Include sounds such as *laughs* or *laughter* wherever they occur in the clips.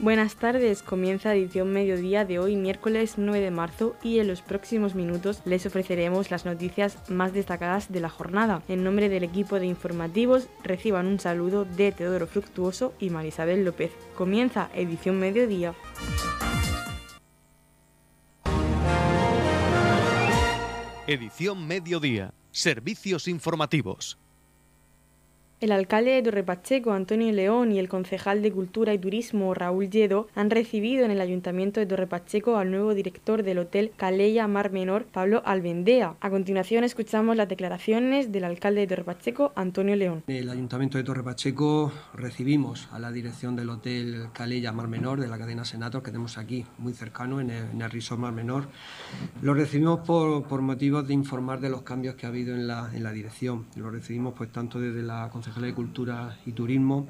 Buenas tardes, comienza edición mediodía de hoy miércoles 9 de marzo y en los próximos minutos les ofreceremos las noticias más destacadas de la jornada. En nombre del equipo de informativos reciban un saludo de Teodoro Fructuoso y Marisabel López. Comienza edición mediodía. Edición mediodía. Servicios informativos. El alcalde de Torrepacheco, Antonio León, y el concejal de Cultura y Turismo, Raúl Lledo, han recibido en el Ayuntamiento de Torrepacheco al nuevo director del Hotel Calella Mar Menor, Pablo Albendea. A continuación escuchamos las declaraciones del alcalde de Torrepacheco, Antonio León. En el Ayuntamiento de Torrepacheco recibimos a la dirección del Hotel Calella Mar Menor de la cadena Senator, que tenemos aquí muy cercano en el, Resort Mar Menor. Lo recibimos por, por, motivos de informar de los cambios que ha habido en la, en la dirección. Lo recibimos pues tanto desde la de Cultura y Turismo,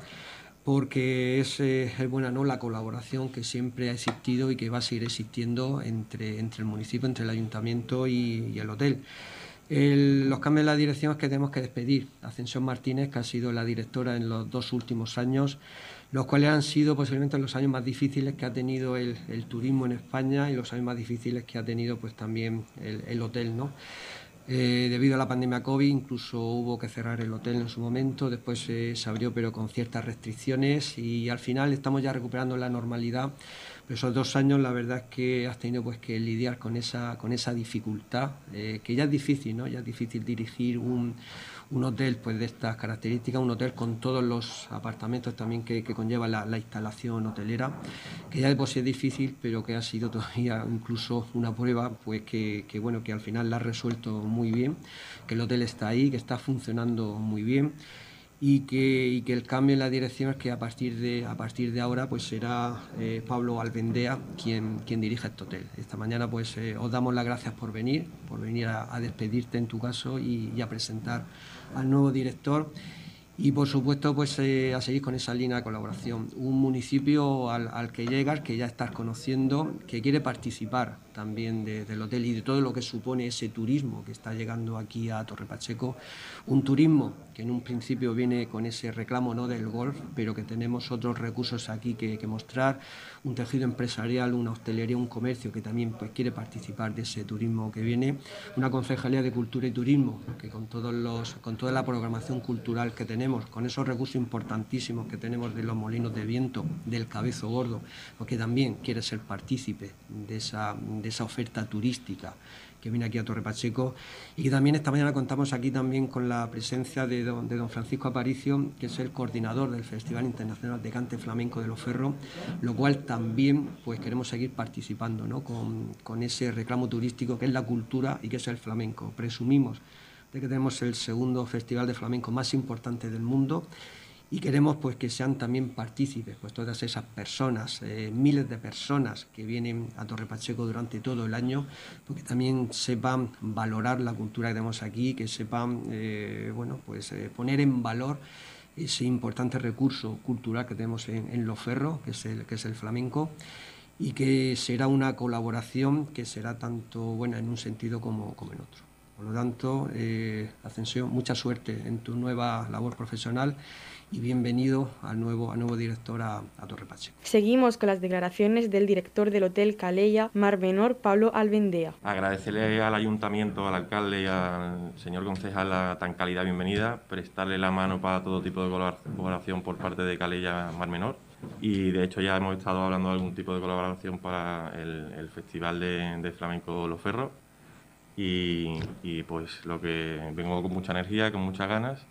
porque es, eh, es, buena ¿no? la colaboración que siempre ha existido y que va a seguir existiendo entre, entre el municipio, entre el ayuntamiento y, el hotel. El, los cambios de la dirección es que tenemos que despedir a Ascensión Martínez, que ha sido la directora en los dos últimos años, los cuales han sido posiblemente los años más difíciles que ha tenido el, el turismo en España y los años más difíciles que ha tenido pues también el, el hotel, ¿no? Eh, debido a la pandemia COVID, incluso hubo que cerrar el hotel en su momento, después eh, se abrió pero con ciertas restricciones y al final estamos ya recuperando la normalidad. Pero esos dos años la verdad es que has tenido pues que lidiar con esa, con esa dificultad, eh, que ya es difícil, ¿no? Ya es difícil dirigir un, un hotel pues de estas características, un hotel con todos los apartamentos también que, conlleva la, la, instalación hotelera, que ya de por sí es difícil, pero que ha sido todavía *laughs* incluso una prueba pues que, bueno que al final la ha resuelto muy bien, que el hotel está ahí, que está funcionando muy bien y que, que, el cambio en la dirección es que a partir de, a partir de ahora pues será eh, Pablo Albendea quien, quien dirige este hotel. Esta mañana pues eh, os damos las gracias por venir, por venir a, a despedirte en tu caso y, y, a presentar al nuevo director y por supuesto pues eh, a seguir con esa línea de colaboración. Un municipio al, al que llegas, que ya estás conociendo, que quiere participar también de, del hotel y de todo lo que supone ese turismo que está llegando aquí a Torre Pacheco, un turismo que en un principio viene con ese reclamo ¿no? del golf, pero que tenemos otros recursos aquí que, que mostrar, un tejido empresarial, una hostelería, un comercio que también pues, quiere participar de ese turismo que viene, una concejalía de cultura y turismo que con, todos los, con toda la programación cultural que tenemos, con esos recursos importantísimos que tenemos de los molinos de viento, del cabezo gordo, porque también quiere ser partícipe de esa de esa oferta turística que viene aquí a Torre Pacheco y también esta mañana contamos aquí también con la presencia de don, de don Francisco Aparicio, que es el coordinador del Festival Internacional de Cante Flamenco de Los Ferros, lo cual también pues queremos seguir participando ¿no? con, con ese reclamo turístico que es la cultura y que es el flamenco. Presumimos de que tenemos el segundo festival de flamenco más importante del mundo y queremos pues que sean también partícipes pues todas esas personas eh, miles de personas que vienen a Torre Pacheco durante todo el año porque también sepan valorar la cultura que tenemos aquí que sepan eh, bueno pues eh, poner en valor ese importante recurso cultural que tenemos en, en Los Ferros que es el que es el flamenco y que será una colaboración que será tanto buena en un sentido como, como en otro. Por lo tanto, eh, Ascensión, mucha suerte en tu nueva labor profesional y bienvenido al nuevo, al nuevo director a, a Torre Pacheco. Seguimos con las declaraciones del director del Hotel Calella Mar Menor, Pablo Albendea. Agradecerle al ayuntamiento, al alcalde y al señor concejal la tan cálida bienvenida, prestarle la mano para todo tipo de colaboración por parte de Calella Mar Menor y de hecho ya hemos estado hablando de algún tipo de colaboración para el, el Festival de, de Flamenco Los Ferros y, pues lo que vengo con mucha energía, con muchas ganas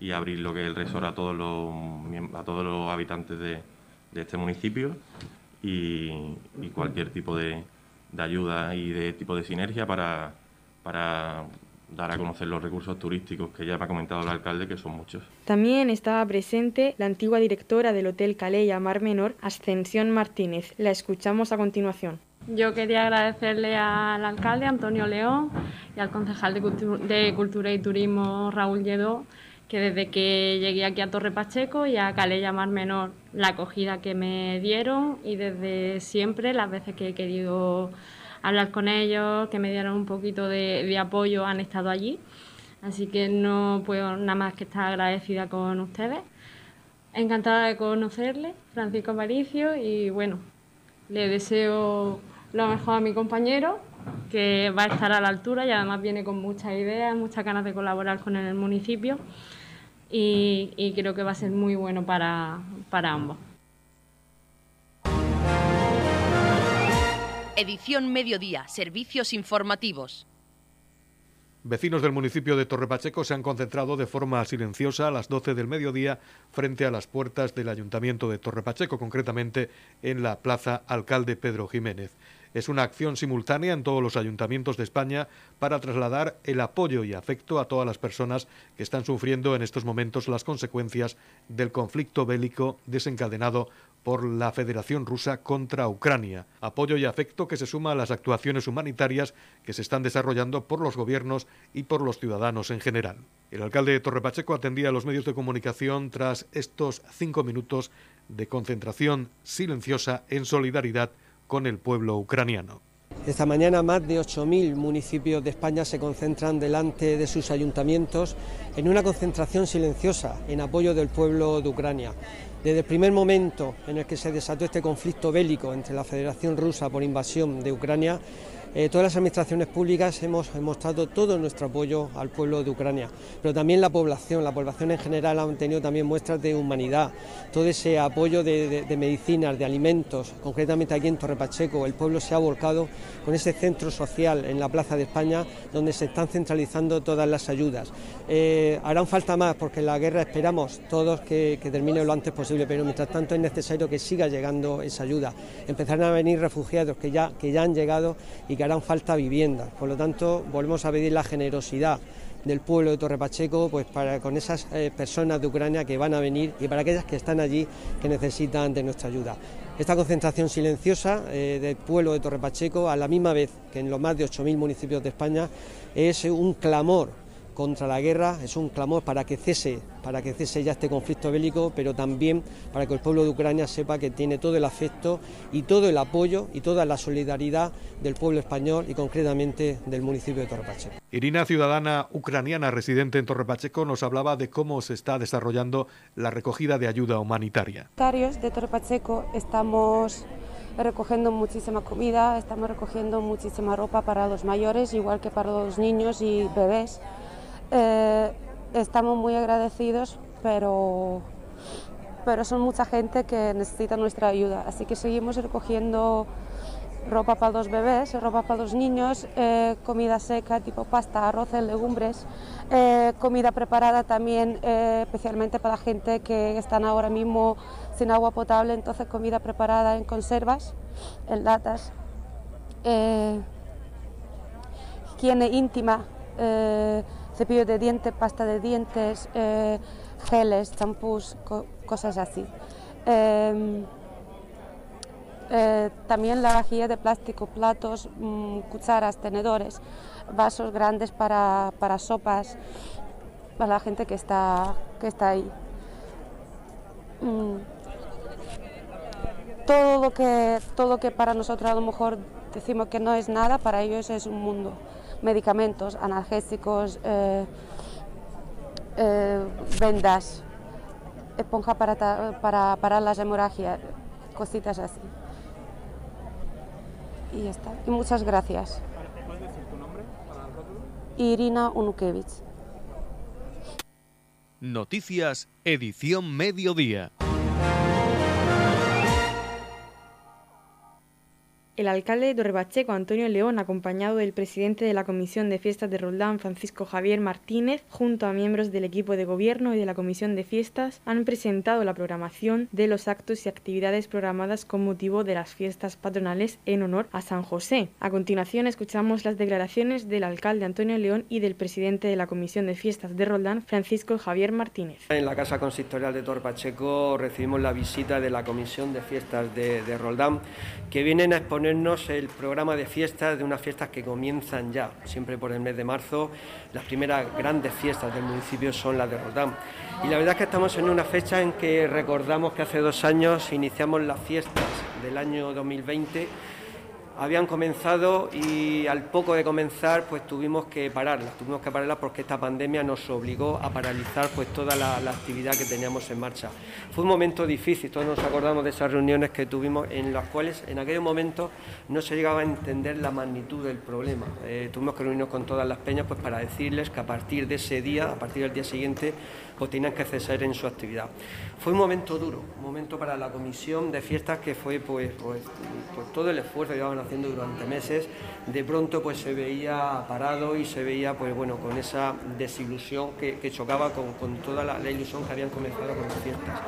y abrir lo que es el resort a todos los, a todos los habitantes de, este municipio y, y cualquier tipo de, de, ayuda y de tipo de sinergia para, para dar a conocer los recursos turísticos que ya me ha comentado el alcalde, que son muchos. También estaba presente la antigua directora del Hotel Calella Mar Menor, Ascensión Martínez. La escuchamos a continuación. Yo quería agradecerle al alcalde Antonio León y al concejal de, Cultu de Cultura y Turismo Raúl Lledó que desde que llegué aquí a Torre Pacheco y a Calella Mar Menor la acogida que me dieron y desde siempre las veces que he querido hablar con ellos, que me dieron un poquito de, de apoyo, han estado allí. Así que no puedo nada más que estar agradecida con ustedes Encantada de conocerle, Francisco Aparicio, y bueno, le deseo lo mejor a mi compañero, que va a estar a la altura y además viene con muchas ideas, muchas ganas de colaborar con el municipio y, creo que va a ser muy bueno para, para ambos. Edición Mediodía, Servicios Informativos. Vecinos del municipio de Torrepacheco se han concentrado de forma silenciosa a las 12 del mediodía frente a las puertas del Ayuntamiento de Torrepacheco, concretamente en la Plaza Alcalde Pedro Jiménez. Es una acción simultánea en todos los ayuntamientos de España para trasladar el apoyo y afecto a todas las personas que están sufriendo en estos momentos las consecuencias del conflicto bélico desencadenado por la Federación Rusa contra Ucrania. Apoyo y afecto que se suma a las actuaciones humanitarias que se están desarrollando por los gobiernos y por los ciudadanos en general. El alcalde de Torrepacheco atendía a los medios de comunicación tras estos cinco minutos de concentración silenciosa en solidaridad con el pueblo ucraniano. Esta mañana más de 8.000 municipios de España se concentran delante de sus ayuntamientos en una concentración silenciosa en apoyo del pueblo de Ucrania. Desde el primer momento en el que se desató este conflicto bélico entre la Federación Rusa por invasión de Ucrania, eh, todas las administraciones públicas hemos mostrado todo nuestro apoyo al pueblo de Ucrania, pero también la población, la población en general ha tenido también muestras de humanidad, todo ese apoyo de, medicinas, de alimentos, concretamente aquí en Torre Pacheco, el pueblo se ha volcado con ese centro social en la Plaza de España donde se están centralizando todas las ayudas. Eh, harán falta más porque la guerra esperamos todos que, termine lo antes posible, pero mientras tanto es necesario que siga llegando esa ayuda. Empezarán a venir refugiados que ya, que ya han llegado y que harán falta viviendas. Por lo tanto, volvemos a pedir la generosidad del pueblo de Torre Pacheco pues para con esas eh, personas de Ucrania que van a venir y para aquellas que están allí que necesitan de nuestra ayuda. Esta concentración silenciosa eh, del pueblo de Torre Pacheco, a la misma vez que en los más de 8.000 municipios de España, es un clamor contra la guerra, es un clamor para que cese, para que cese ya este conflicto bélico, pero también para que el pueblo de Ucrania sepa que tiene todo el afecto y todo el apoyo y toda la solidaridad del pueblo español y concretamente del municipio de Torrepacheco. Irina, ciudadana ucraniana residente en Torrepacheco, nos hablaba de cómo se está desarrollando la recogida de ayuda humanitaria. de Torrepacheco estamos recogiendo muchísima comida, estamos recogiendo muchísima ropa para los mayores, igual que para los niños y bebés. Eh, estamos muy agradecidos, pero, pero son mucha gente que necesita nuestra ayuda. Así que seguimos recogiendo ropa para los bebés, ropa para los niños, eh, comida seca tipo pasta, arroz, legumbres, eh, comida preparada también especialmente para la gente que están ahora mismo sin agua potable, entonces comida preparada en conservas, en latas, higiene íntima cepillo de dientes, pasta de dientes, eh, geles, champús, cosas así. Em, eh, también la vajilla de plástico, platos, mm, cucharas, tenedores, vasos grandes para, sopas, para la gente que está, que está ahí. Mm. todo, lo que, todo lo que para nosotros a lo mejor decimos que no es nada, para ellos es un mundo medicamentos, analgésicos, eh, eh, vendas, esponja para, para parar las hemorragias, cositas así. Y ya está. Y muchas gracias. ¿Puedes decir tu nombre Irina Unukevich. Noticias, edición mediodía. El alcalde de Antonio León, acompañado del presidente de la Comisión de Fiestas de Roldán, Francisco Javier Martínez, junto a miembros del equipo de gobierno y de la Comisión de Fiestas, han presentado la programación de los actos y actividades programadas con motivo de las fiestas patronales en honor a San José. A continuación, escuchamos las declaraciones del alcalde Antonio León y del presidente de la Comisión de Fiestas de Roldán, Francisco Javier Martínez. En la Casa Consistorial de Torrepacheco recibimos la visita de la Comisión de Fiestas de, de Roldán, que vienen a exponer el programa de fiestas de unas fiestas que comienzan ya, siempre por el mes de marzo. Las primeras grandes fiestas del municipio son las de Roldán. Y la verdad es que estamos en una fecha en que recordamos que hace dos años iniciamos las fiestas del año 2020 habían comenzado y al poco de comenzar pues tuvimos que pararlas, tuvimos que pararlas porque esta pandemia nos obligó a paralizar pues toda la, actividad que teníamos en marcha. Fue un momento difícil, todos nos acordamos de esas reuniones que tuvimos en las cuales en aquel momento no se llegaba a entender la magnitud del problema. Eh, tuvimos que reunirnos con todas las peñas pues para decirles que a partir de ese día, a partir del día siguiente, pues tenían que cesar en su actividad. Fue un momento duro, un momento para la comisión de fiestas que fue pues, pues, pues todo el esfuerzo que llevaban haciendo durante meses, de pronto pues se veía parado y se veía pues bueno con esa desilusión que, chocaba con, toda la, ilusión que habían comenzado con las fiestas.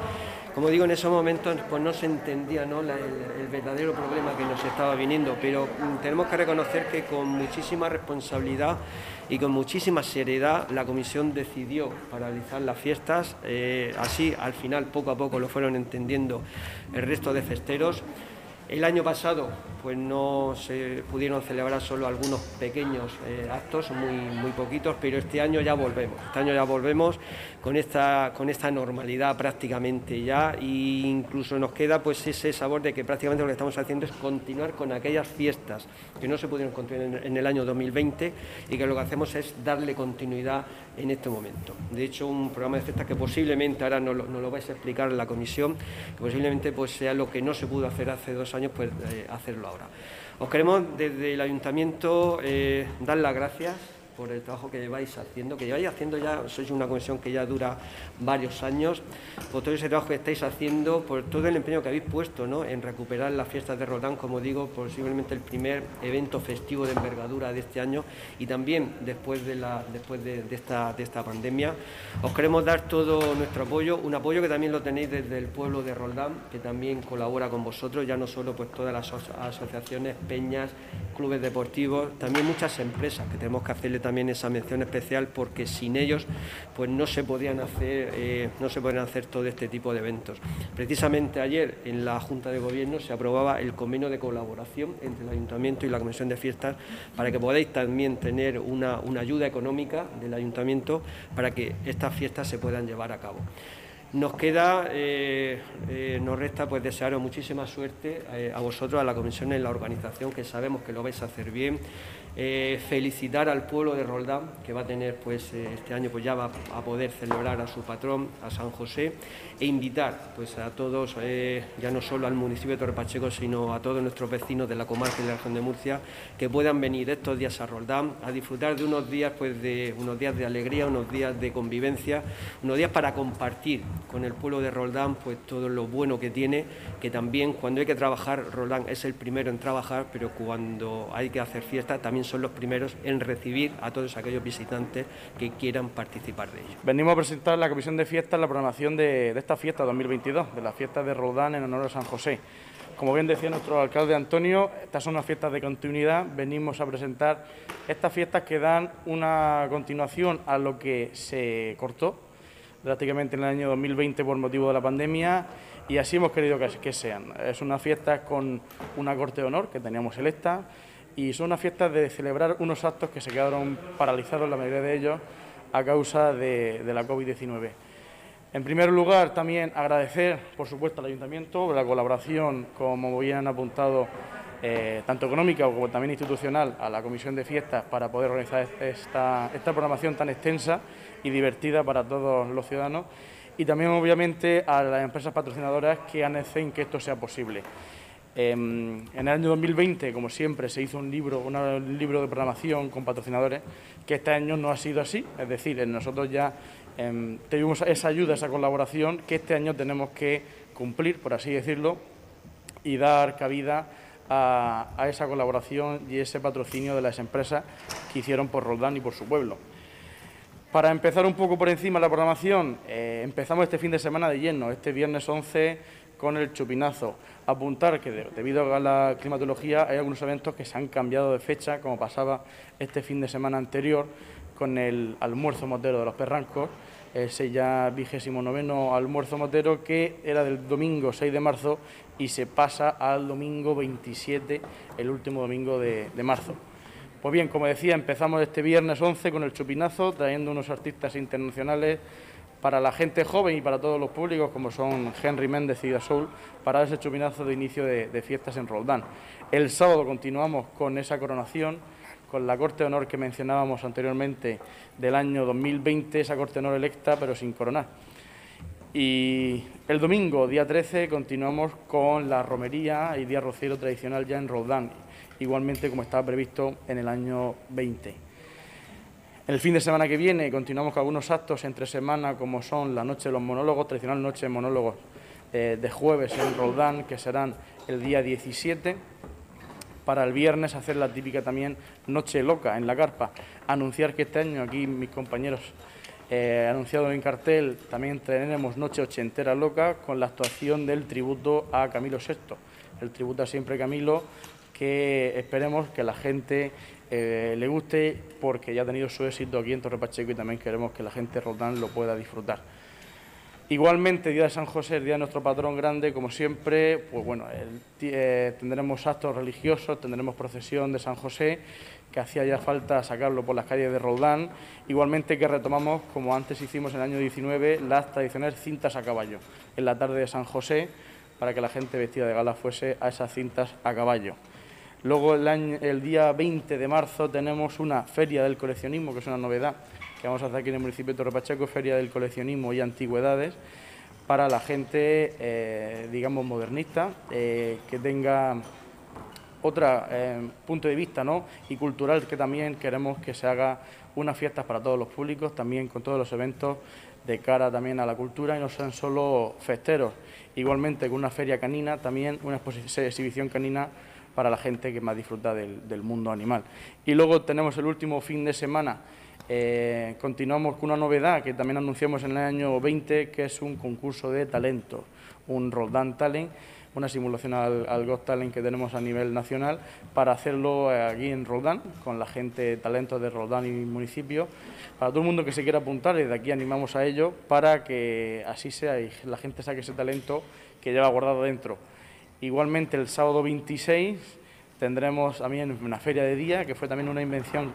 Como digo, en esos momentos pues no se entendía el, el, verdadero problema que nos estaba viniendo, pero mm, tenemos que reconocer que con muchísima responsabilidad y con muchísima seriedad la comisión decidió paralizar fiestas. Eh, así, al final, poco a poco lo fueron entendiendo el resto de festeros. El año pasado pues no se pudieron celebrar solo algunos pequeños eh, actos, muy, muy poquitos, pero este año ya volvemos. Este año ya volvemos con esta, con esta normalidad prácticamente ya e incluso nos queda pues ese sabor de que prácticamente lo que estamos haciendo es continuar con aquellas fiestas que no se pudieron continuar en el año 2020 y que lo que hacemos es darle continuidad en este momento. De hecho, un programa de fiestas que posiblemente ahora nos lo, lo vais a explicar en la comisión, que posiblemente pues sea lo que no se pudo hacer hace dos años, pues eh, hacerlo ahora. Os queremos desde el ayuntamiento eh, dar las gracias por el trabajo que lleváis haciendo, que lleváis haciendo ya, sois una comisión que ya dura varios años, por todo ese trabajo que estáis haciendo, por todo el empeño que habéis puesto ¿no? en recuperar las fiestas de Roldán, como digo, posiblemente el primer evento festivo de envergadura de este año y también después de, la, después de, esta, de esta pandemia. Os queremos dar todo nuestro apoyo, un apoyo que también lo tenéis desde el pueblo de Roldán, que también colabora con vosotros, ya no solo pues todas las asociaciones, peñas, clubes deportivos, también muchas empresas que tenemos que hacerle también esa mención especial porque sin ellos pues no se podían hacer eh, no se podían hacer todo este tipo de eventos. Precisamente ayer en la Junta de Gobierno se aprobaba el convenio de colaboración entre el Ayuntamiento y la Comisión de Fiestas para que podáis también tener una, ayuda económica del Ayuntamiento para que estas fiestas se puedan llevar a cabo. Nos queda, eh, eh, nos resta pues desearos muchísima suerte a vosotros, a la comisión en la organización, que sabemos que lo vais a hacer bien. Eh, felicitar al pueblo de Roldán, que va a tener pues eh, este año pues ya va a poder celebrar a su patrón, a San José, e invitar pues a todos, eh, ya no solo al municipio de Torre Pacheco, sino a todos nuestros vecinos de la comarca y de la región de Murcia, que puedan venir estos días a Roldán a disfrutar de unos días pues de unos días de alegría, unos días de convivencia, unos días para compartir con el pueblo de Roldán pues todo lo bueno que tiene, que también cuando hay que trabajar, Roldán es el primero en trabajar, pero cuando hay que hacer fiesta también son los primeros en recibir a todos aquellos visitantes que quieran participar de ello. Venimos a presentar la Comisión de Fiestas la programación de, esta fiesta 2022, de la fiesta de Roldán en honor a San José. Como bien decía nuestro alcalde Antonio, estas son unas fiestas de continuidad. Venimos a presentar estas fiestas que dan una continuación a lo que se cortó prácticamente en el año 2020 por motivo de la pandemia y así hemos querido que, sean. Es una fiesta con una corte de honor que teníamos electa, y son unas fiestas de celebrar unos actos que se quedaron paralizados, la mayoría de ellos, a causa de, la COVID-19. En primer lugar, también agradecer, por supuesto, al Ayuntamiento la colaboración, como bien han apuntado, eh, tanto económica como también institucional, a la Comisión de Fiestas para poder organizar esta, programación tan extensa y divertida para todos los ciudadanos y también, obviamente, a las empresas patrocinadoras que han hecho que esto sea posible. Em, en el año 2020, como siempre, se hizo un libro, un libro de programación con patrocinadores, que este año no ha sido así. Es decir, nosotros ya eh, tuvimos esa ayuda, esa colaboración, que este año tenemos que cumplir, por así decirlo, y dar cabida a, esa colaboración y ese patrocinio de las empresas que hicieron por Roldán y por su pueblo. Para empezar un poco por encima la programación, eh, empezamos este fin de semana de lleno, este viernes 11 con el chupinazo. Apuntar que debido a la climatología hay algunos eventos que se han cambiado de fecha, como pasaba este fin de semana anterior con el almuerzo motero de los perrancos, ese ya vigésimo noveno almuerzo motero que era del domingo 6 de marzo y se pasa al domingo 27, el último domingo de, de marzo. Pues bien, como decía, empezamos este viernes 11 con el chupinazo, trayendo unos artistas internacionales para la gente joven y para todos los públicos, como son Henry Méndez y Dasoul, para ese chupinazo de inicio de, fiestas en Roldán. El sábado continuamos con esa coronación, con la Corte de Honor que mencionábamos anteriormente del año 2020, esa Corte de Honor electa, pero sin coronar. Y el domingo, día 13, continuamos con la romería y día rociero tradicional ya en Roldán, igualmente como estaba previsto en el año 20. El fin de semana que viene continuamos con algunos actos entre semana, como son la noche de los monólogos, tradicional noche de monólogos eh, de jueves en Roldán, que serán el día 17. Para el viernes hacer la típica también noche loca en la carpa. Anunciar que este año aquí mis compañeros eh, anunciado en cartel, también tenemos Noche Ochentera Loca con la actuación del tributo a Camilo VI. El tributo a siempre Camilo, que esperemos que la gente eh, le guste porque ya ha tenido su éxito aquí en Torre Pacheco y también queremos que la gente Roldán lo pueda disfrutar. Igualmente, Día de San José, el día de nuestro patrón grande, como siempre, pues bueno, eh, tendremos actos religiosos, tendremos procesión de San José, que hacía ya falta sacarlo por las calles de Roldán. Igualmente que retomamos, como antes hicimos en el año 19, las tradicionales cintas a caballo, en la tarde de San José, para que la gente vestida de gala fuese a esas cintas a caballo. Luego el, día 20 de marzo tenemos una feria del coleccionismo, que es una novedad que vamos a hacer aquí en el municipio de Torre Pacheco, feria del coleccionismo y antigüedades, para la gente, eh, digamos, modernista, eh, que tenga otro eh, punto de vista ¿no? y cultural, que también queremos que se haga unas fiestas para todos los públicos, también con todos los eventos de cara también a la cultura y no sean solo festeros. Igualmente con una feria canina, también una exhibición canina para la gente que más disfruta del, mundo animal. Y luego tenemos el último fin de semana, eh, continuamos con una novedad que también anunciamos en el año 20, que es un concurso de talento, un Roldán Talent, una simulación al, al Got Talent que tenemos a nivel nacional para hacerlo eh, aquí en Roldán, con la gente talento de Roldán y municipio. Para todo el mundo que se quiera apuntar, desde aquí animamos a ello para que así sea y la gente saque ese talento que lleva guardado dentro. Igualmente el sábado 26 tendremos también una feria de día, que fue también una invención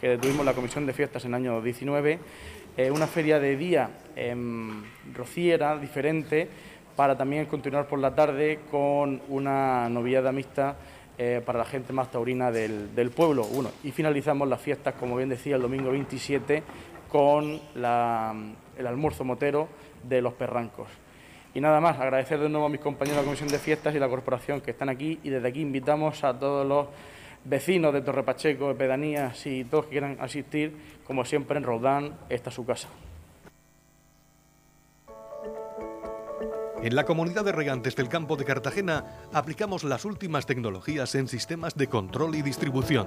que tuvimos la Comisión de Fiestas en el año 19, eh, una feria de día rociera, diferente, para también continuar por la tarde con una novillada mixta eh, para la gente más taurina del, pueblo. Uno, y finalizamos las fiestas, como bien decía, el domingo 27 con el almuerzo motero de los perrancos. Y nada más, agradecer de nuevo a mis compañeros de la Comisión de Fiestas y la Corporación que están aquí y desde aquí invitamos a todos los vecinos de Torre Pacheco, de pedanías y todos que quieran asistir, como siempre en Roldán, esta es su casa. En la comunidad de regantes del campo de Cartagena aplicamos las últimas tecnologías en sistemas de control y distribución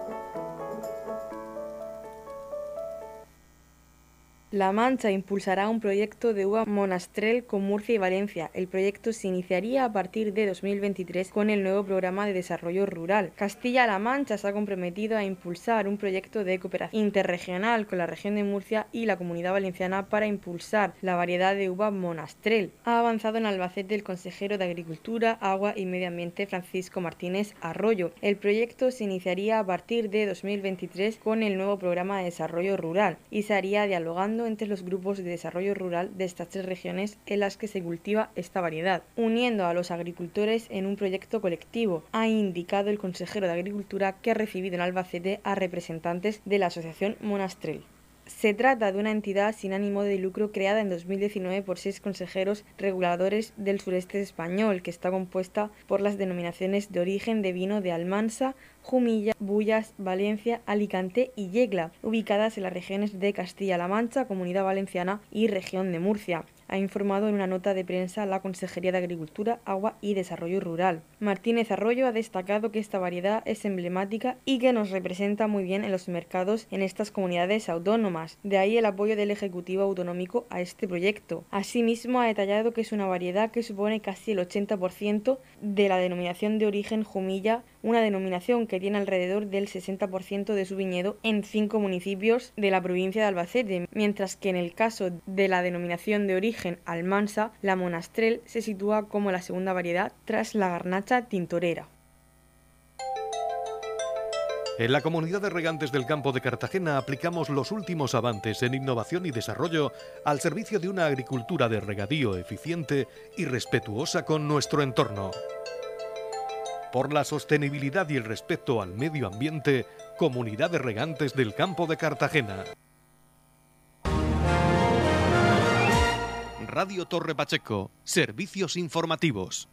La Mancha impulsará un proyecto de uva monastrel con Murcia y Valencia. El proyecto se iniciaría a partir de 2023 con el nuevo programa de desarrollo rural. Castilla-La Mancha se ha comprometido a impulsar un proyecto de cooperación interregional con la región de Murcia y la comunidad valenciana para impulsar la variedad de uva monastrel. Ha avanzado en Albacete el consejero de Agricultura, Agua y Medio Ambiente Francisco Martínez Arroyo. El proyecto se iniciaría a partir de 2023 con el nuevo programa de desarrollo rural y se haría dialogando entre los grupos de desarrollo rural de estas tres regiones en las que se cultiva esta variedad, uniendo a los agricultores en un proyecto colectivo, ha indicado el consejero de Agricultura que ha recibido en Albacete a representantes de la Asociación Monastrel. Se trata de una entidad sin ánimo de lucro creada en 2019 por seis consejeros reguladores del sureste español, que está compuesta por las denominaciones de origen de vino de Almansa, Jumilla, Bullas, Valencia, Alicante y Yegla, ubicadas en las regiones de Castilla-La Mancha, Comunidad Valenciana y Región de Murcia ha informado en una nota de prensa la Consejería de Agricultura, Agua y Desarrollo Rural. Martínez Arroyo ha destacado que esta variedad es emblemática y que nos representa muy bien en los mercados en estas comunidades autónomas. De ahí el apoyo del Ejecutivo Autonómico a este proyecto. Asimismo, ha detallado que es una variedad que supone casi el 80% de la denominación de origen Jumilla una denominación que tiene alrededor del 60% de su viñedo en cinco municipios de la provincia de Albacete, mientras que en el caso de la denominación de origen Almansa, la Monastrel se sitúa como la segunda variedad tras la garnacha tintorera. En la comunidad de regantes del campo de Cartagena aplicamos los últimos avances en innovación y desarrollo al servicio de una agricultura de regadío eficiente y respetuosa con nuestro entorno. Por la sostenibilidad y el respeto al medio ambiente, Comunidad de Regantes del Campo de Cartagena. Radio Torre Pacheco, servicios informativos.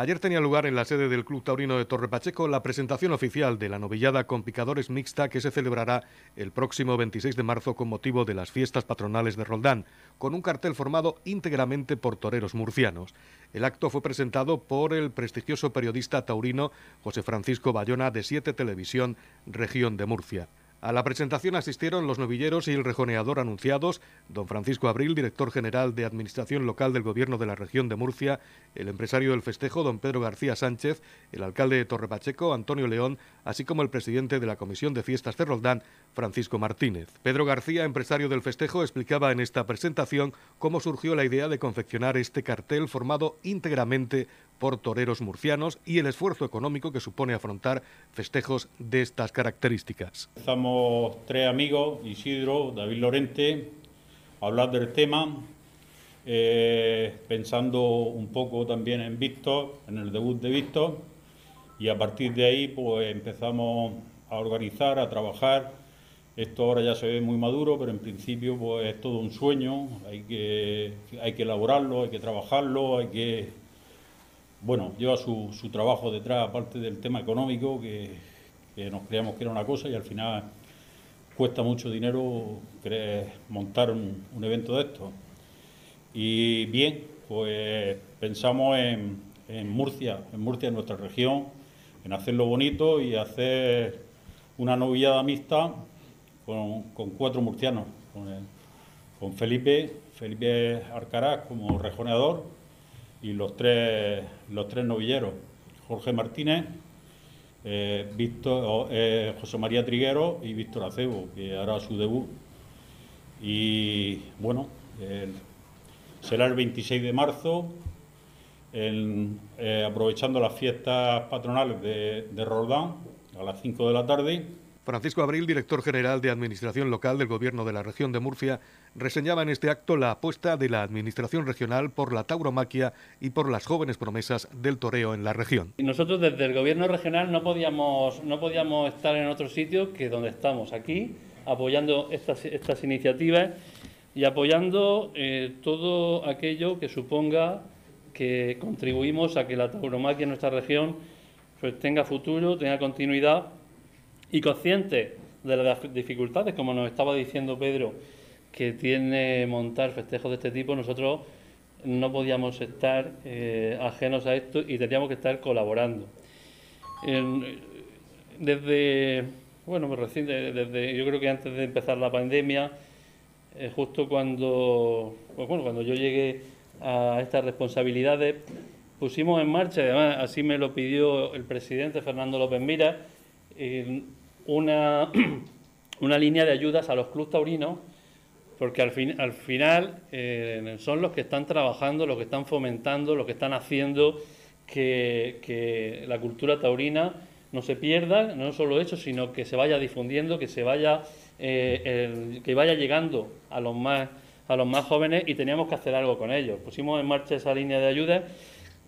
Ayer tenía lugar en la sede del Club Taurino de Torre Pacheco la presentación oficial de la novillada con picadores mixta que se celebrará el próximo 26 de marzo con motivo de las fiestas patronales de Roldán, con un cartel formado íntegramente por toreros murcianos. El acto fue presentado por el prestigioso periodista taurino José Francisco Bayona de Siete Televisión, región de Murcia. A la presentación asistieron los novilleros y el rejoneador anunciados, don Francisco Abril, director general de Administración Local del Gobierno de la Región de Murcia, el empresario del festejo, don Pedro García Sánchez, el alcalde de Torrepacheco, Antonio León, así como el presidente de la Comisión de Fiestas de Roldán, Francisco Martínez. Pedro García, empresario del festejo, explicaba en esta presentación cómo surgió la idea de confeccionar este cartel formado íntegramente por toreros murcianos y el esfuerzo económico que supone afrontar festejos de estas características. Tres amigos, Isidro, David Lorente, a hablar del tema, eh, pensando un poco también en Víctor, en el debut de Víctor, y a partir de ahí pues empezamos a organizar, a trabajar. Esto ahora ya se ve muy maduro, pero en principio pues es todo un sueño, hay que, hay que elaborarlo, hay que trabajarlo, hay que bueno, lleva su, su, trabajo detrás, aparte del tema económico, que, nos creíamos que era una cosa y al final cuesta mucho dinero montar un, evento de esto. Y bien, pues pensamos en, en, Murcia, en Murcia, en nuestra región, en hacerlo bonito y hacer una novillada mixta con, cuatro murcianos, con, con Felipe, Felipe Arcaraz como rejoneador, y los tres, los tres novilleros, Jorge Martínez, eh, Víctor, eh, José María Triguero y Víctor Acebo, que hará su debut. Y bueno, será el 26 de marzo, eh, aprovechando las fiestas patronales de, de Roldán, a las 5 de la tarde Francisco Abril, director general de Administración Local del Gobierno de la Región de Murcia, reseñaba en este acto la apuesta de la Administración Regional por la tauromaquia y por las jóvenes promesas del toreo en la región. nosotros desde el Gobierno Regional no podíamos, no podíamos estar en otro sitio que donde estamos, aquí, apoyando estas, estas iniciativas y apoyando eh, todo aquello que suponga que contribuimos a que la tauromaquia en nuestra región pues, tenga futuro, tenga continuidad y consciente de las dificultades, como nos estaba diciendo Pedro, que tiene montar festejos de este tipo, nosotros no podíamos estar eh, ajenos a esto y teníamos que estar colaborando. desde, bueno, pues recién, desde, yo creo que antes de empezar la pandemia, eh, justo cuando, pues bueno, cuando yo llegué a estas responsabilidades, pusimos en marcha, además así me lo pidió el presidente Fernando López Mira, una, *clears throat* una línea de ayudas a los clubes taurinos, porque al, fin, al final eh, son los que están trabajando, los que están fomentando, los que están haciendo que, la cultura taurina no se pierda, no solo eso, sino que se vaya difundiendo, que se vaya, eh, que vaya llegando a los más a los más jóvenes y teníamos que hacer algo con ellos. Pusimos en marcha esa línea de ayudas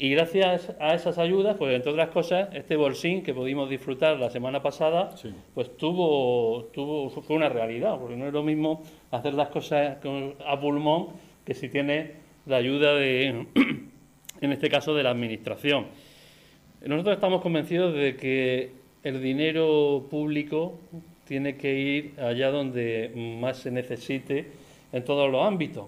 y gracias a esas ayudas, pues entre otras cosas, este bolsín que pudimos disfrutar la semana pasada, pues tuvo, tuvo, fue una realidad, porque no es lo mismo hacer las cosas a pulmón que si tiene la ayuda de, en este caso, de la administración. Nosotros estamos convencidos de que el dinero público tiene que ir allá donde más se necesite en todos los ámbitos.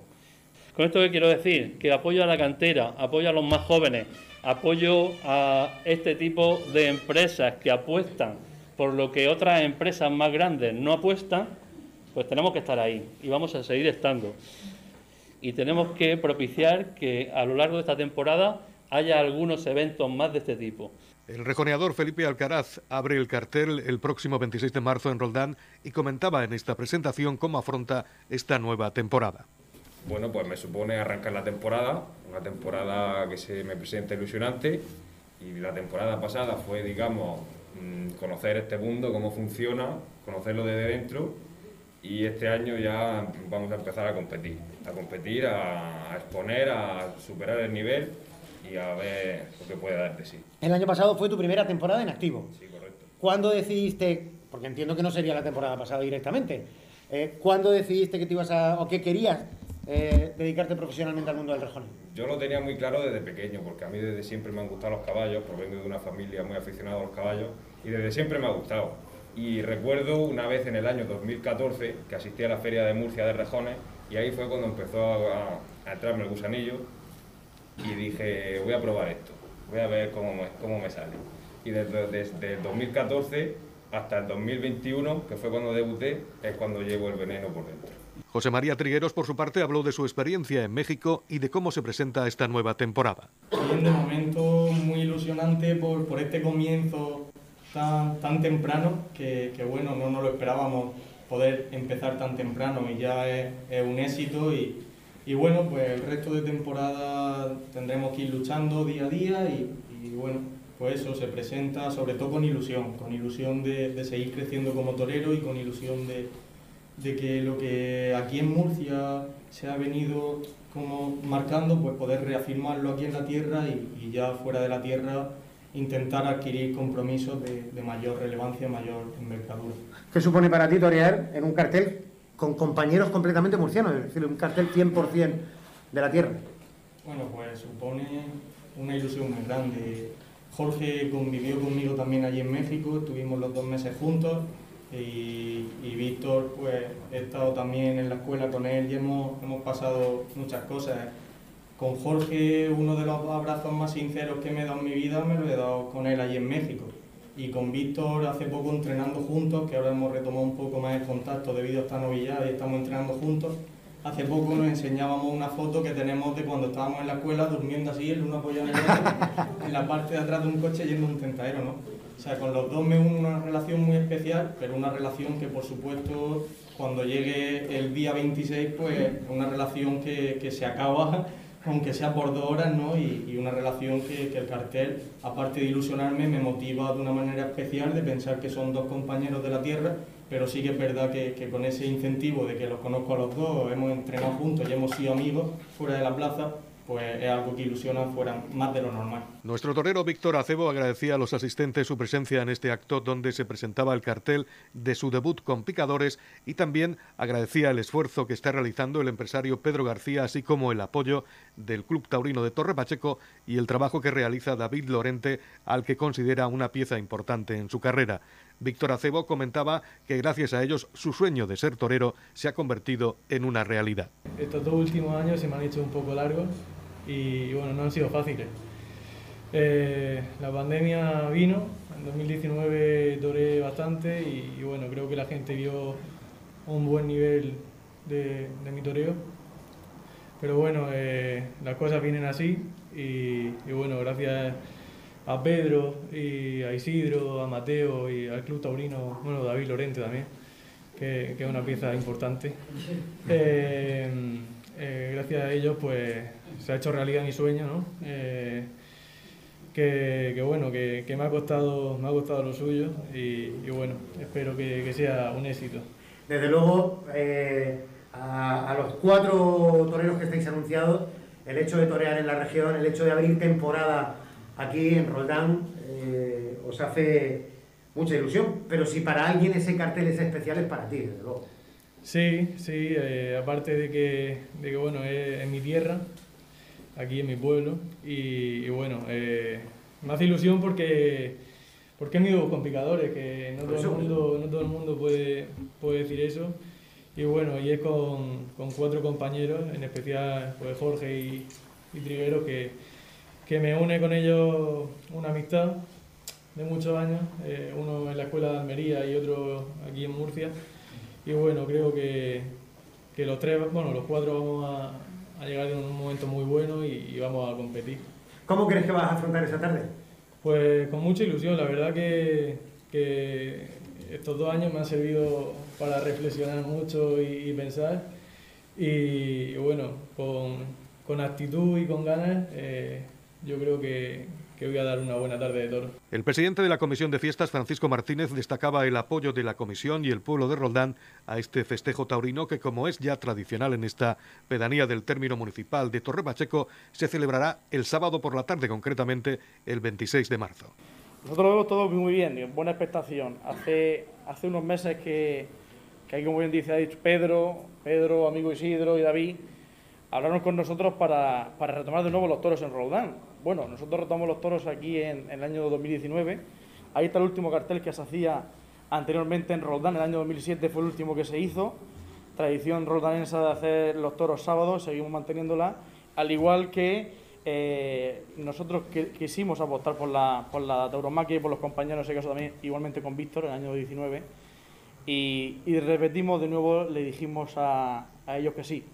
Con esto que quiero decir, que apoyo a la cantera, apoyo a los más jóvenes, apoyo a este tipo de empresas que apuestan por lo que otras empresas más grandes no apuestan, pues tenemos que estar ahí y vamos a seguir estando. Y tenemos que propiciar que a lo largo de esta temporada haya algunos eventos más de este tipo. El rejoneador Felipe Alcaraz abre el cartel el próximo 26 de marzo en Roldán y comentaba en esta presentación cómo afronta esta nueva temporada. Bueno, pues me supone arrancar la temporada, una temporada que se me presenta ilusionante y la temporada pasada fue, digamos, mm, conocer este mundo, cómo funciona, conocerlo desde dentro y este año ya vamos a empezar a competir, a competir, a, exponer, a superar el nivel y a ver lo que puede dar de sí. El año pasado fue tu primera temporada en activo. Sí, correcto. ¿Cuándo decidiste, porque entiendo que no sería la temporada pasada directamente, eh, ¿cuándo decidiste que te ibas a, o qué querías eh, dedicarte profesionalmente al mundo del rejón? Yo lo tenía muy claro desde pequeño, porque a mí desde siempre me han gustado los caballos, provengo de una familia muy aficionada a los caballos, y desde siempre me ha gustado. Y recuerdo una vez en el año 2014 que asistí a la feria de Murcia de rejones, y ahí fue cuando empezó a, entrarme el gusanillo, y dije, voy a probar esto, voy a ver cómo me, cómo me sale. Y desde, desde el 2014 hasta el 2021, que fue cuando debuté, es cuando llevo el veneno por dentro. José María Trigueros, por su parte, habló de su experiencia en México y de cómo se presenta esta nueva temporada. De momento muy ilusionante por, por este comienzo tan, tan temprano, que, que, bueno, no nos lo esperábamos poder empezar tan temprano y ya es, es un éxito y, y, bueno, pues el resto de temporada tendremos que ir luchando día a día y, y bueno, pues eso se presenta sobre todo con ilusión, con ilusión de, de seguir creciendo como torero y con ilusión de, de que lo que aquí en Murcia se ha venido como marcando, pues poder reafirmarlo aquí en la tierra y, y ya fuera de la tierra intentar adquirir compromisos de, de, mayor relevancia, mayor envergadura. ¿Qué supone para ti torear en un cartel con compañeros completamente murcianos, es decir, un cartel 100% de la tierra? Bueno, pues supone una ilusión muy grande. Jorge convivió conmigo también allí en México, estuvimos los dos meses juntos y, y Víctor, pues he estado también en la escuela con él y hemos, hemos pasado muchas cosas. Con Jorge, uno de los abrazos más sinceros que me he dado en mi vida, me lo he dado con él allí en México. Y con Víctor, hace poco entrenando juntos, que ahora hemos retomado un poco más el contacto debido a esta novillada y estamos entrenando juntos. Hace poco nos enseñábamos una foto que tenemos de cuando estábamos en la escuela durmiendo así, el uno apoyado en el otro, en la parte de atrás de un coche yendo un tentadero, ¿no? O sea, con los dos me une una relación muy especial, pero una relación que, por supuesto, cuando llegue el día 26, pues una relación que, que se acaba, aunque sea por dos horas, ¿no? Y, y una relación que, que, el cartel, aparte de ilusionarme, me motiva de una manera especial de pensar que son dos compañeros de la tierra, pero sí que es verdad que, que con ese incentivo de que los conozco a los dos, hemos entrenado juntos y hemos sido amigos fuera de la plaza, pues es algo que ilusiona fuera más de lo normal. Nuestro torero Víctor Acebo agradecía a los asistentes su presencia en este acto donde se presentaba el cartel de su debut con picadores y también agradecía el esfuerzo que está realizando el empresario Pedro García, así como el apoyo del Club Taurino de Torre Pacheco y el trabajo que realiza David Lorente, al que considera una pieza importante en su carrera. Víctor Acebo comentaba que gracias a ellos su sueño de ser torero se ha convertido en una realidad. Estos dos últimos años se me han hecho un poco largos y bueno, no han sido fáciles. Eh, la pandemia vino, en 2019 toré bastante y, y, bueno, creo que la gente vio un buen nivel de, de mi toreo. Pero bueno, eh, las cosas vienen así y, y, bueno, gracias a Pedro y a Isidro, a Mateo y al Club Taurino, bueno, David Lorente también, que, que es una pieza importante. Eh, eh, gracias a ellos pues se ha hecho realidad mi sueño, ¿no? Eh, que, que, bueno, que, que, me, ha costado, me ha costado lo suyo y, y bueno, espero que, que, sea un éxito. Desde luego, eh, a, a, los cuatro toreros que estáis anunciados, el hecho de torear en la región, el hecho de abrir temporada aquí en Roldán, eh, os hace mucha ilusión, pero si para alguien ese cartel es especial es para ti, desde luego. Sí, sí, eh, aparte de que, de que bueno, es, es, mi tierra, aquí en mi pueblo, y, y bueno, eh, me hace ilusión porque, porque he ido con picadores, que no todo, el mundo, no todo el mundo puede, puede decir eso, y bueno, y es con, con cuatro compañeros, en especial pues, Jorge y, y Triguero, que, que me une con ellos una amistad de muchos años, eh, uno en la escuela de Almería y otro aquí en Murcia, y bueno, creo que, que los tres, bueno, los cuatro vamos a, a llegar en un momento muy bueno y, y, vamos a competir. ¿Cómo crees que vas a afrontar esa tarde? Pues con mucha ilusión, la verdad que, estos dos años me han servido para reflexionar mucho y, pensar. Y bueno, con, actitud y con ganas, eh, yo creo que, que voy a dar una buena tarde de toro. El presidente de la Comisión de Fiestas, Francisco Martínez, destacaba el apoyo de la Comisión y el pueblo de Roldán a este festejo taurino que, como es ya tradicional en esta pedanía del término municipal de Torre Pacheco, se celebrará el sábado por la tarde, concretamente el 26 de marzo. Nosotros lo vemos todo muy bien, buena expectación. Hace, hace unos meses que, que hay, como bien dice, ha dicho Pedro, Pedro, amigo Isidro y David, hablaron con nosotros para, para retomar de nuevo los toros en Roldán bueno, nosotros retomamos los toros aquí en, el año 2019. Ahí está el último cartel que se hacía anteriormente en Roldán, en el año 2007 fue el último que se hizo. Tradición roldanense de hacer los toros sábados, seguimos manteniéndola. Al igual que eh, nosotros quisimos apostar por la, por la tauromaquia y por los compañeros, en ese caso también igualmente con Víctor en el año 19. Y, repetimos de nuevo, le dijimos a, a ellos que sí.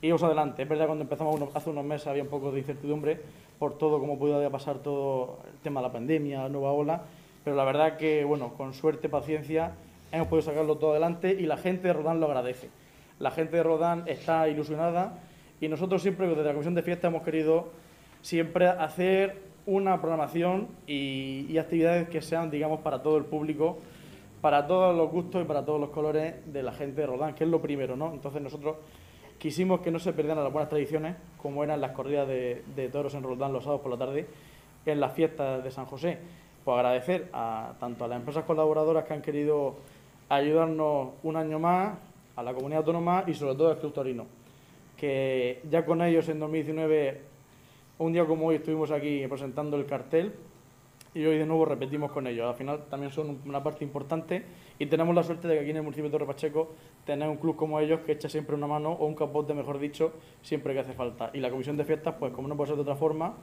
Ellos adelante. Es verdad, cuando empezamos hace unos meses había un poco de incertidumbre, por todo como podía pasar todo el tema de la pandemia, la nueva ola, pero la verdad que, bueno, con suerte, paciencia, hemos podido sacarlo todo adelante y la gente de Rodán lo agradece. La gente de Rodán está ilusionada y nosotros siempre, desde la Comisión de Fiesta, hemos querido siempre hacer una programación y, y actividades que sean, digamos, para todo el público, para todos los gustos y para todos los colores de la gente de Rodán, que es lo primero, ¿no? Entonces nosotros quisimos que no se perdieran las buenas tradiciones, como eran las corridas de, toros en Roldán los sábados por la tarde, en las fiestas de San José. Pues agradecer a tanto a las empresas colaboradoras que han querido ayudarnos un año más, a la comunidad autónoma y sobre todo al Club Torino, que ya con ellos en 2019, un día como hoy, estuvimos aquí presentando el cartel y hoy de nuevo repetimos con ellos. Al final también son una parte importante y tenemos la suerte de que aquí en el municipio de Torre Pacheco tener un club como ellos que echa siempre una mano o un capote, mejor dicho, siempre que hace falta. Y la comisión de fiestas, pues como no puede ser de otra forma,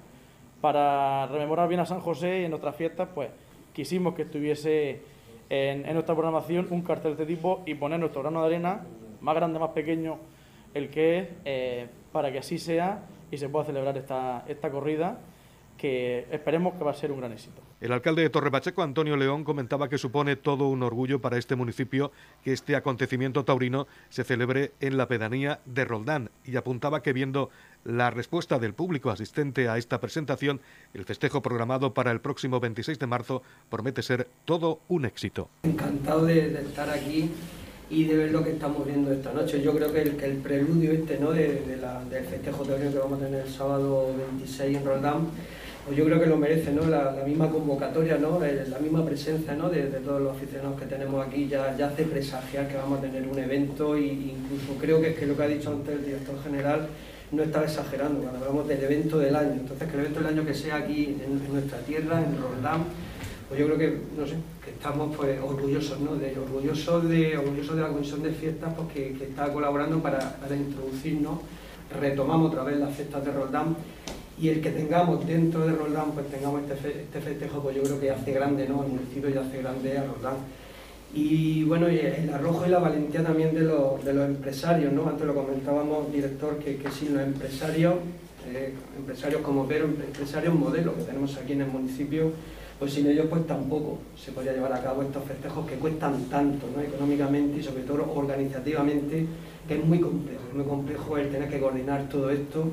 para rememorar bien a San José y en otras fiestas, pues quisimos que estuviese en, nuestra programación un cartel de este tipo y poner nuestro grano de arena, más grande, más pequeño, el que es, eh, para que así sea y se pueda celebrar esta, esta corrida que esperemos que va a ser un gran éxito. El alcalde de Torrepacheco, Antonio León, comentaba que supone todo un orgullo para este municipio que este acontecimiento taurino se celebre en la pedanía de Roldán y apuntaba que viendo la respuesta del público asistente a esta presentación, el festejo programado para el próximo 26 de marzo promete ser todo un éxito. Encantado de, estar aquí y de ver lo que estamos viendo esta noche. Yo creo que el, que el preludio este ¿no? de, del festejo taurino que vamos a tener el sábado 26 en Roldán pues yo creo que lo merece, ¿no? La, misma convocatoria, ¿no? la misma presencia ¿no? de, todos los aficionados que tenemos aquí ya, ya hace presagiar que vamos a tener un evento e incluso creo que es que lo que ha dicho antes el director general no está exagerando cuando hablamos del evento del año. Entonces, que el evento del año que sea aquí en, nuestra tierra, en Roldán, pues yo creo que, no sé, que estamos pues, orgullosos, ¿no? De, orgullosos, de, orgullosos de la Comisión de Fiestas porque que, está colaborando para, para introducirnos. Retomamos otra vez las fiestas de Roldán y el que tengamos dentro de Roldán, pues tengamos este, este festejo, pues yo creo que hace grande, ¿no? El municipio ya hace grande a Roldán. Y bueno, el arrojo y la valentía también de, los, de los empresarios, ¿no? Antes lo comentábamos, director, que, que sin los empresarios, eh, empresarios como Pero, empresarios modelos que tenemos aquí en el municipio, pues sin ellos pues tampoco se podría llevar a cabo estos festejos que cuestan tanto, ¿no? Económicamente y sobre todo organizativamente, que es muy complejo, es muy complejo el tener que coordinar todo esto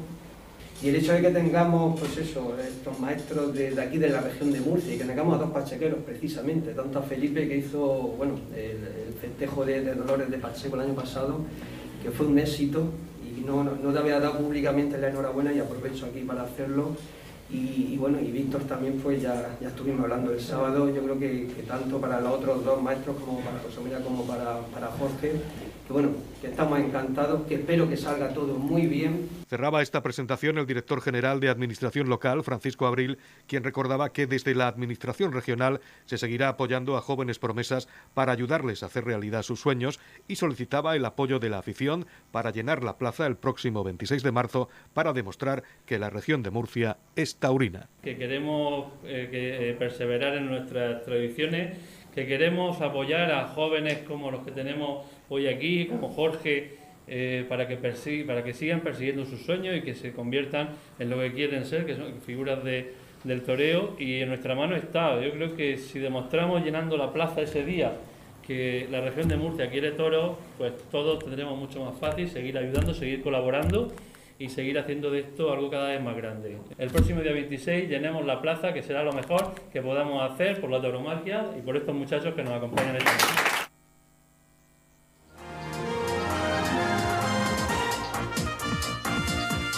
y el hecho de que tengamos, pues eso, estos maestros de, aquí de la región de Murcia y que tengamos a dos pachequeros precisamente, tanto a Felipe que hizo, bueno, el, festejo de, Dolores de Pacheco el año pasado, que fue un éxito y no, no, te había dado públicamente la enhorabuena y aprovecho aquí para hacerlo. Y, bueno, y Víctor también, pues ya, ya estuvimos hablando el sábado, yo creo que, tanto para los otros dos maestros como para José María como para, para Jorge, que bueno, que estamos encantados, que espero que salga todo muy bien. Cerraba esta presentación el director general de Administración Local, Francisco Abril, quien recordaba que desde la Administración Regional se seguirá apoyando a jóvenes promesas para ayudarles a hacer realidad sus sueños y solicitaba el apoyo de la afición para llenar la plaza el próximo 26 de marzo para demostrar que la región de Murcia es taurina. Que queremos eh, eh, perseverar en nuestras tradiciones que queremos apoyar a jóvenes como los que tenemos hoy aquí, como Jorge, eh, para, que para que sigan persiguiendo sus sueños y que se conviertan en lo que quieren ser, que son figuras de, del toreo y en nuestra mano está. Yo creo que si demostramos llenando la plaza ese día que la región de Murcia quiere toros, pues todos tendremos mucho más fácil seguir ayudando, seguir colaborando y seguir haciendo de esto algo cada vez más grande. El próximo día 26 llenemos la plaza, que será lo mejor que podamos hacer por la tauromaquia y por estos muchachos que nos acompañan esta noche.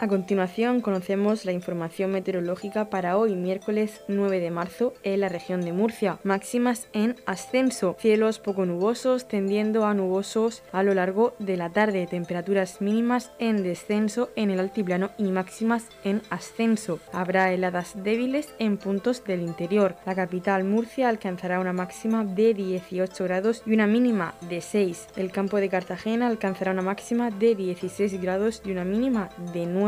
A continuación conocemos la información meteorológica para hoy, miércoles 9 de marzo, en la región de Murcia. Máximas en ascenso, cielos poco nubosos tendiendo a nubosos a lo largo de la tarde, temperaturas mínimas en descenso en el altiplano y máximas en ascenso. Habrá heladas débiles en puntos del interior. La capital Murcia alcanzará una máxima de 18 grados y una mínima de 6. El campo de Cartagena alcanzará una máxima de 16 grados y una mínima de 9